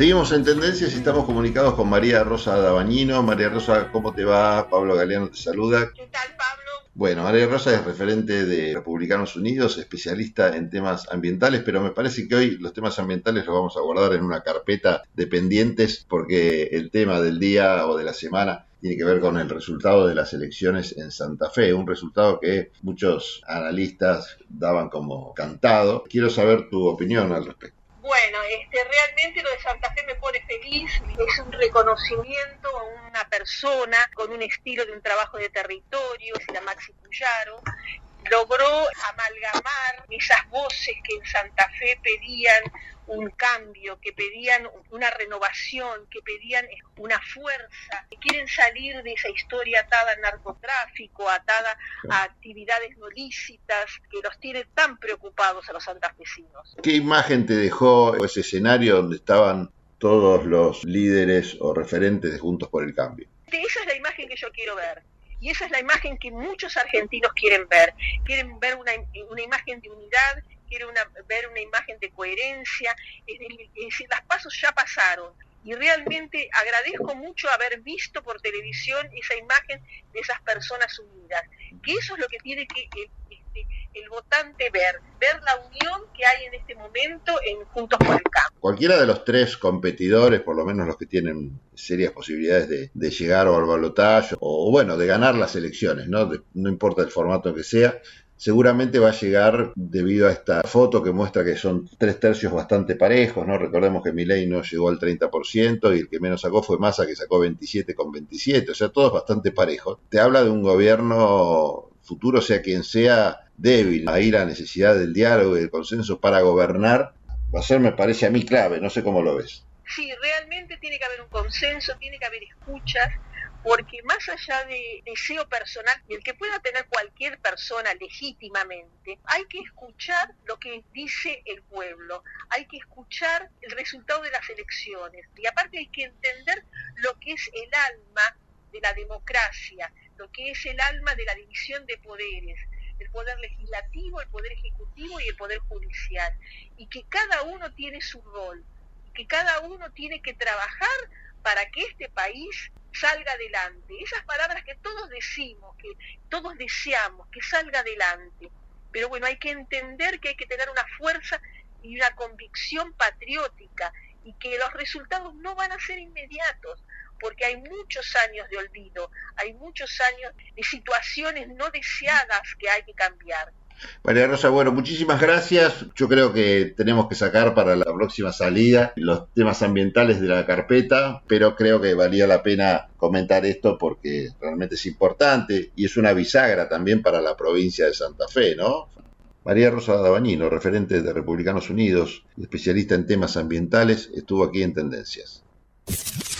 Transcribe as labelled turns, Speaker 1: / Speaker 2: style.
Speaker 1: Seguimos en tendencias y estamos comunicados con María Rosa Dabañino. María Rosa, ¿cómo te va? Pablo Galeano te saluda.
Speaker 2: ¿Qué tal, Pablo?
Speaker 1: Bueno, María Rosa es referente de Republicanos Unidos, especialista en temas ambientales, pero me parece que hoy los temas ambientales los vamos a guardar en una carpeta de pendientes porque el tema del día o de la semana tiene que ver con el resultado de las elecciones en Santa Fe, un resultado que muchos analistas daban como cantado. Quiero saber tu opinión al respecto.
Speaker 2: Bueno, este, realmente lo de Santa Fe me pone feliz, es un reconocimiento a una persona con un estilo de un trabajo de territorio, es la Maxi Cuyaro, logró amalgamar esas voces que en Santa Fe pedían un cambio, que pedían una renovación, que pedían una fuerza, que quieren salir de esa historia atada al narcotráfico, atada a actividades no lícitas, que los tiene tan preocupados a los santafesinos.
Speaker 1: ¿Qué imagen te dejó ese escenario donde estaban todos los líderes o referentes de Juntos por el Cambio?
Speaker 2: Esa es la imagen que yo quiero ver. Y esa es la imagen que muchos argentinos quieren ver. Quieren ver una, una imagen de unidad, quieren ver una imagen de coherencia. Es decir, las pasos ya pasaron. Y realmente agradezco mucho haber visto por televisión esa imagen de esas personas unidas. Que eso es lo que tiene que este, el votante ver, ver la unión que hay en este momento en Juntos por el Campo.
Speaker 1: Cualquiera de los tres competidores, por lo menos los que tienen serias posibilidades de, llegar o al balotaje o bueno, de ganar las elecciones, ¿no? no importa el formato que sea, seguramente va a llegar debido a esta foto que muestra que son tres tercios bastante parejos, ¿no? Recordemos que Milei no llegó al 30% y el que menos sacó fue Massa que sacó 27 con 27, o sea, todos bastante parejos. Te habla de un gobierno futuro, sea quien sea, débil. Ahí la necesidad del diálogo y del consenso para gobernar va a ser, me parece a mí, clave. No sé cómo lo ves.
Speaker 2: Sí, realmente tiene que haber un consenso, tiene que haber escuchas, porque más allá de deseo personal y el que pueda tener cualquier persona legítimamente, hay que escuchar lo que dice el pueblo, hay que escuchar el resultado de las elecciones y aparte hay que entender lo que es el alma de la democracia, lo que es el alma de la división de poderes, el poder legislativo, el poder ejecutivo y el poder judicial, y que cada uno tiene su rol, que cada uno tiene que trabajar para que este país salga adelante. Esas palabras que todos decimos, que todos deseamos, que salga adelante. Pero bueno, hay que entender que hay que tener una fuerza y una convicción patriótica y que los resultados no van a ser inmediatos porque hay muchos años de olvido, hay muchos años de situaciones no deseadas que hay que cambiar.
Speaker 1: María Rosa, bueno, muchísimas gracias. Yo creo que tenemos que sacar para la próxima salida los temas ambientales de la carpeta, pero creo que valía la pena comentar esto porque realmente es importante y es una bisagra también para la provincia de Santa Fe, ¿no? María Rosa Dabañino, referente de Republicanos Unidos, especialista en temas ambientales, estuvo aquí en Tendencias.